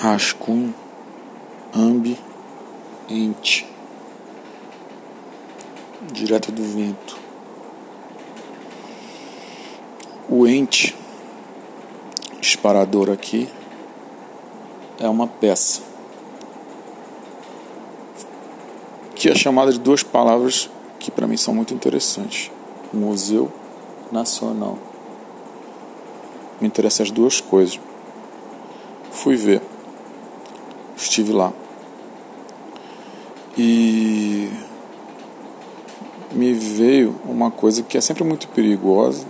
rascunho, ambi, ente, direto do vento. O ente, disparador aqui, é uma peça que é chamada de duas palavras que para mim são muito interessantes: Museu Nacional. Me interessam as duas coisas. Fui ver estive lá. E me veio uma coisa que é sempre muito perigosa,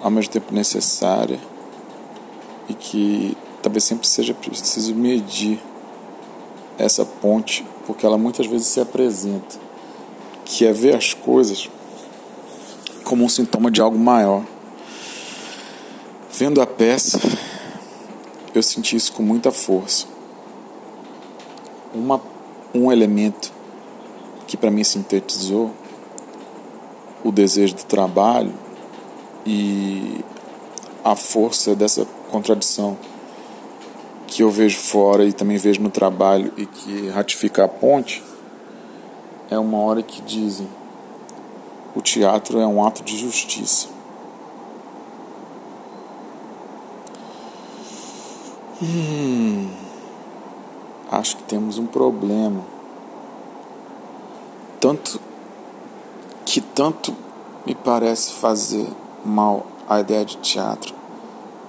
ao mesmo tempo necessária, e que talvez sempre seja preciso medir essa ponte, porque ela muitas vezes se apresenta, que é ver as coisas como um sintoma de algo maior. Vendo a peça, eu senti isso com muita força uma, um elemento que para mim sintetizou o desejo do trabalho e a força dessa contradição que eu vejo fora e também vejo no trabalho e que ratifica a ponte é uma hora que dizem o teatro é um ato de justiça. Hum acho que temos um problema. Tanto que tanto me parece fazer mal a ideia de teatro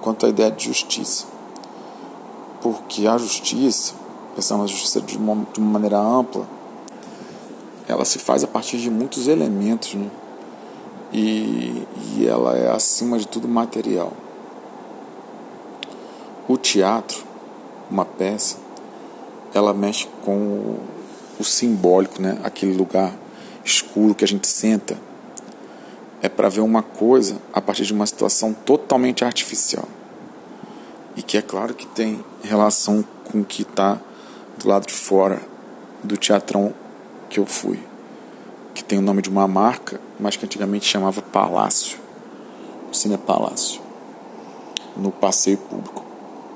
quanto a ideia de justiça. Porque a justiça, pensando na justiça de uma, de uma maneira ampla, ela se faz a partir de muitos elementos, né? E, e ela é acima de tudo material. O teatro, uma peça, ela mexe com o, simbólico, né? Aquele lugar escuro que a gente senta é para ver uma coisa a partir de uma situação totalmente artificial. E que é claro que tem relação com o que está do lado de fora do teatrão que eu fui, que tem o nome de uma marca, mas que antigamente chamava Palácio, o Cine Palácio, no passeio público,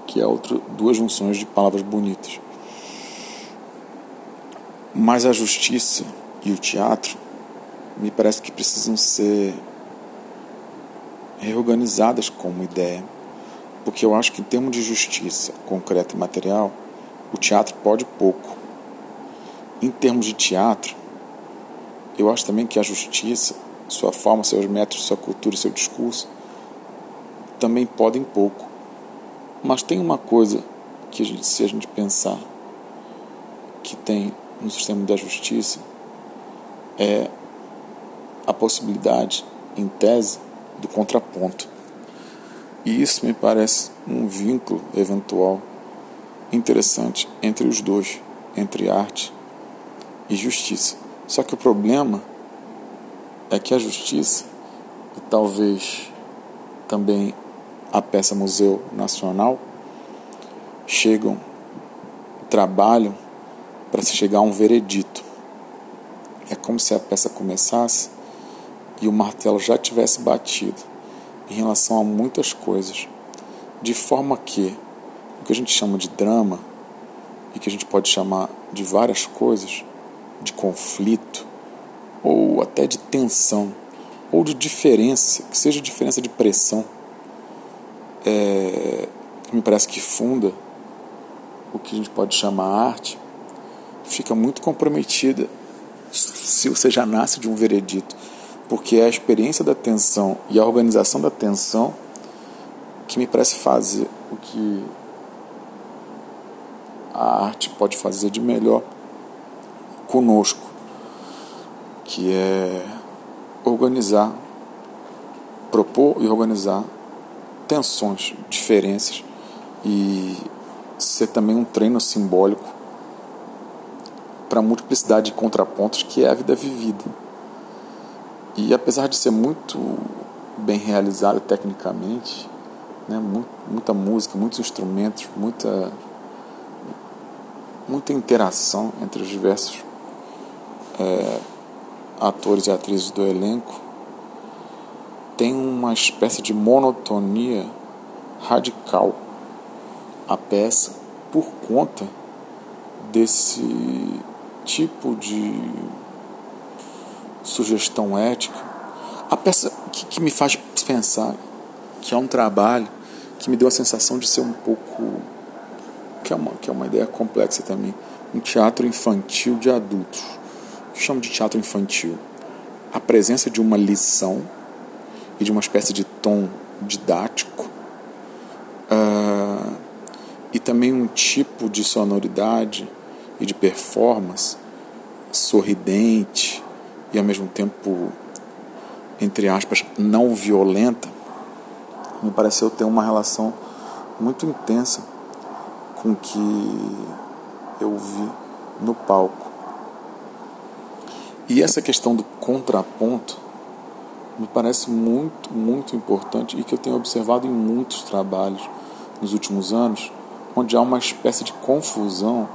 que é outro, duas junções de palavras bonitas. Mas a justiça e o teatro me parece que precisam ser reorganizadas como ideia, porque eu acho que em termos de justiça concreta e material, o teatro pode pouco. Em termos de teatro, eu acho também que a justiça, sua forma, seus métodos, sua cultura seu discurso também podem pouco. Mas tem uma coisa que se a gente pensar que tem no sistema da justiça é a possibilidade, em tese, do contraponto. E isso me parece um vínculo eventual interessante entre os dois, entre arte e justiça. Só que o problema é que a justiça, e talvez também a peça Museu Nacional, chegam, trabalham para se chegar a um veredito. É como se a peça começasse e o martelo já tivesse batido em relação a muitas coisas, de forma que o que a gente chama de drama e que a gente pode chamar de várias coisas, de conflito ou até de tensão ou de diferença, que seja diferença de pressão, é, me parece que funda o que a gente pode chamar arte fica muito comprometida se você já nasce de um veredito, porque é a experiência da tensão e a organização da tensão que me parece fazer o que a arte pode fazer de melhor conosco, que é organizar, propor e organizar tensões, diferenças e ser também um treino simbólico para a multiplicidade de contrapontos que é a vida vivida. E apesar de ser muito bem realizado tecnicamente, né, muita música, muitos instrumentos, muita, muita interação entre os diversos é, atores e atrizes do elenco, tem uma espécie de monotonia radical a peça por conta desse tipo de sugestão ética, a peça que, que me faz pensar que é um trabalho que me deu a sensação de ser um pouco que é uma, que é uma ideia complexa também um teatro infantil de adultos o que chamo de teatro infantil. A presença de uma lição e de uma espécie de tom didático uh, e também um tipo de sonoridade e de performance sorridente e ao mesmo tempo entre aspas não violenta me pareceu ter uma relação muito intensa com o que eu vi no palco. E essa questão do contraponto me parece muito, muito importante e que eu tenho observado em muitos trabalhos nos últimos anos, onde há uma espécie de confusão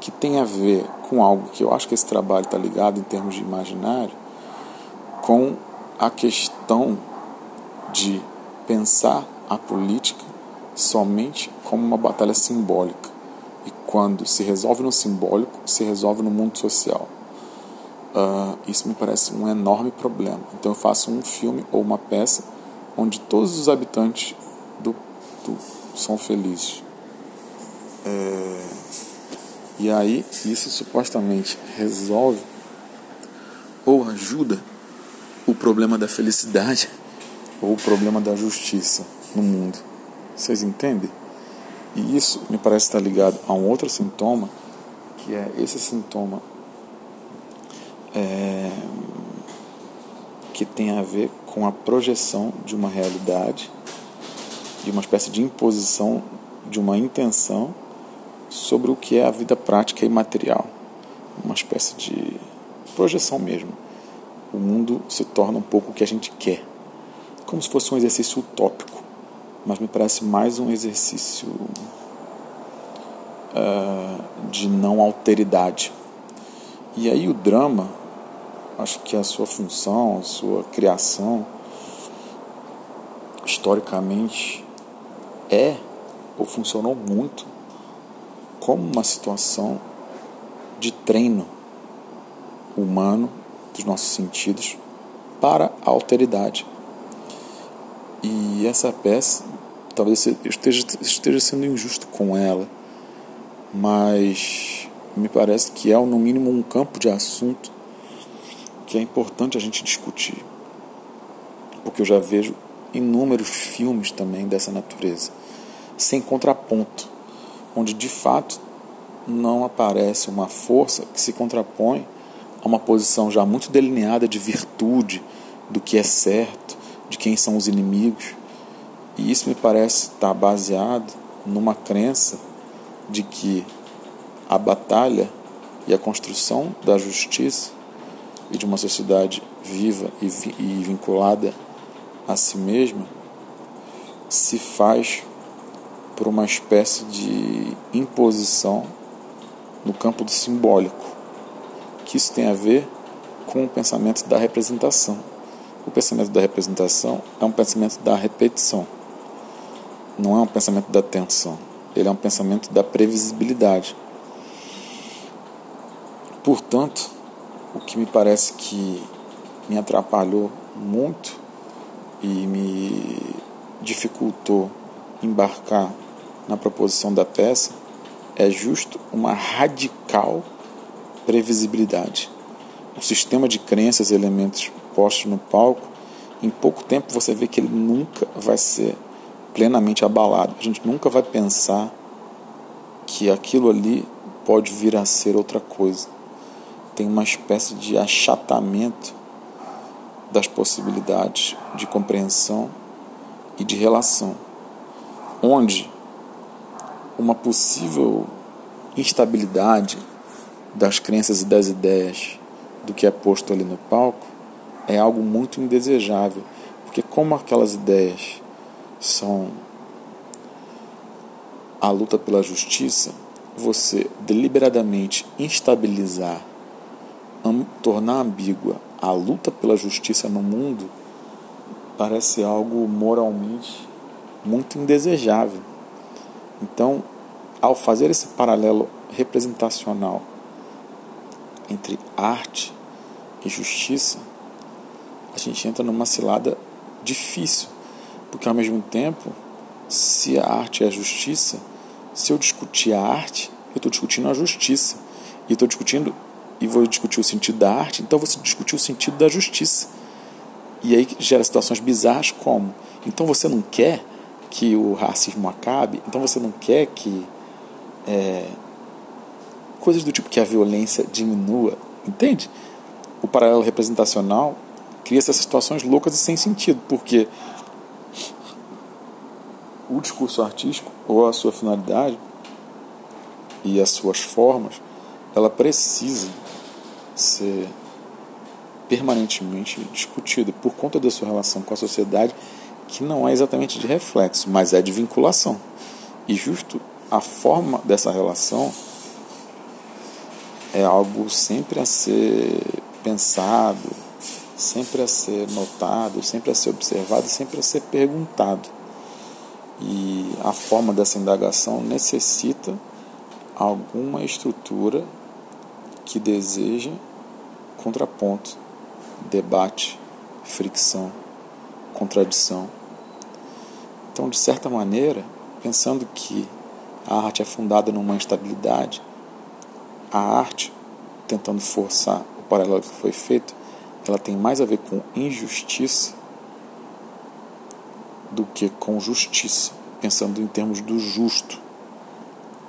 que tem a ver com algo que eu acho que esse trabalho está ligado em termos de imaginário, com a questão de pensar a política somente como uma batalha simbólica. E quando se resolve no simbólico, se resolve no mundo social. Uh, isso me parece um enorme problema. Então eu faço um filme ou uma peça onde todos os habitantes do, do são felizes. É, e aí isso supostamente resolve ou ajuda o problema da felicidade ou o problema da justiça no mundo. Vocês entendem? E isso me parece estar ligado a um outro sintoma, que é esse sintoma é, que tem a ver com a projeção de uma realidade, de uma espécie de imposição de uma intenção sobre o que é a vida prática e material. Uma espécie de projeção mesmo. O mundo se torna um pouco o que a gente quer como se fosse um exercício utópico, mas me parece mais um exercício uh, de não alteridade. E aí o drama, acho que a sua função, a sua criação, historicamente, é ou funcionou muito como uma situação de treino humano dos nossos sentidos para a alteridade. E essa peça, talvez eu esteja, esteja sendo injusto com ela, mas me parece que é, no mínimo, um campo de assunto que é importante a gente discutir. Porque eu já vejo inúmeros filmes também dessa natureza, sem contraponto, onde de fato não aparece uma força que se contrapõe a uma posição já muito delineada de virtude, do que é certo, de quem são os inimigos. E isso me parece estar baseado numa crença de que a batalha e a construção da justiça e de uma sociedade viva e, vinculada a si mesma se faz por uma espécie de imposição no campo do simbólico, que isso tem a ver com o pensamento da representação. O pensamento da representação é um pensamento da repetição, não é um pensamento da tensão. Ele é um pensamento da previsibilidade. Portanto, o que me parece que me atrapalhou muito e me dificultou embarcar na proposição da peça é justo uma radical previsibilidade. O sistema de crenças e elementos postos no palco, em pouco tempo você vê que ele nunca vai ser plenamente abalado. A gente nunca vai pensar que aquilo ali pode vir a ser outra coisa. Tem uma espécie de achatamento das possibilidades de compreensão e de relação, onde uma possível instabilidade das crenças e das ideias do que é posto ali no palco é algo muito indesejável, porque como aquelas ideias são a luta pela justiça, você deliberadamente instabilizar, tornar ambígua a luta pela justiça no mundo parece algo moralmente muito indesejável. Então, ao fazer esse paralelo representacional entre arte e justiça, a gente entra numa cilada difícil, porque ao mesmo tempo, se a arte é a justiça, se eu discutir a arte, eu estou discutindo a justiça. E estou discutindo, e vou discutir o sentido da arte, então você discutir o sentido da justiça. E aí gera situações bizarras como: então você não quer que o racismo acabe, então você não quer que. É, coisas do tipo que a violência diminua, entende? O paralelo representacional cria essas situações loucas e sem sentido, porque o discurso artístico ou a sua finalidade e as suas formas, ela precisa ser permanentemente discutida por conta da sua relação com a sociedade, que não é exatamente de reflexo, mas é de vinculação. E justo a forma dessa relação é algo sempre a ser pensado, sempre a ser notado, sempre a ser observado, sempre a ser perguntado. E a forma dessa indagação necessita alguma estrutura que deseja contraponto, debate, fricção, contradição. Então, de certa maneira, pensando que a arte é fundada numa instabilidade, a arte, tentando forçar o paralelo que foi feito, ela tem mais a ver com injustiça do que com justiça, pensando em termos do justo.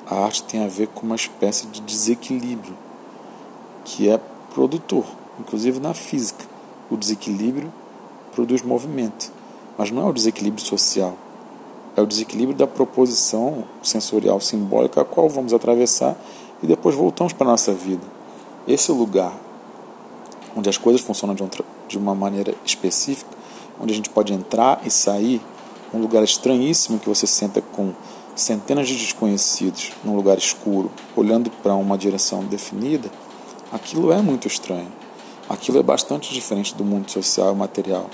A arte tem a ver com uma espécie de desequilíbrio que é produtor, inclusive na física. O desequilíbrio produz movimento, mas não é o desequilíbrio social. É o desequilíbrio da proposição sensorial simbólica a qual vamos atravessar e depois voltamos para a nossa vida. Esse lugar onde as coisas funcionam de, outra, de uma maneira específica, onde a gente pode entrar e sair, um lugar estranhíssimo que você senta com centenas de desconhecidos num lugar escuro, olhando para uma direção definida, aquilo é muito estranho. Aquilo é bastante diferente do mundo social e material.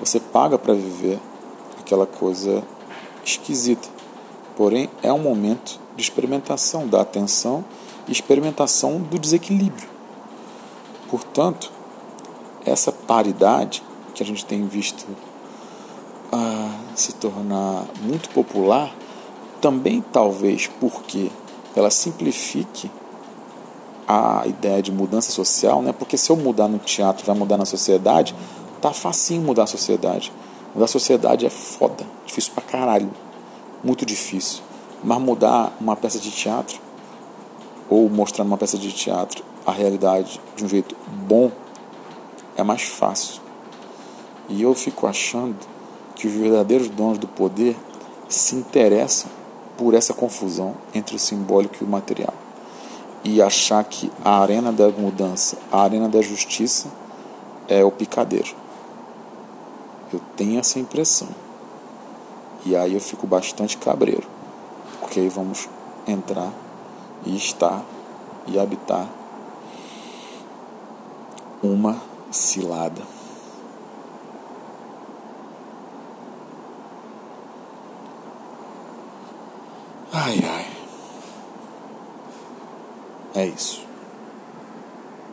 Você paga para viver aquela coisa esquisita. Porém, é um momento de experimentação da atenção e experimentação do desequilíbrio. Portanto, essa paridade que a gente tem visto ah, se tornar muito popular, também talvez porque ela simplifique a ideia de mudança social, né? Porque se eu mudar no teatro, vai mudar na sociedade, tá facinho mudar a sociedade. Mudar a sociedade é foda, difícil pra caralho, muito difícil. Mas mudar uma peça de teatro ou mostrar numa peça de teatro a realidade de um jeito bom é mais fácil. E eu fico achando que os verdadeiros donos do poder se interessam por essa confusão entre o simbólico e o material. E achar que a arena da mudança, a arena da justiça, é o picadeiro. Eu tenho essa impressão. E aí eu fico bastante cabreiro. Porque aí vamos entrar e estar e habitar uma cilada. Ai, ai. É isso.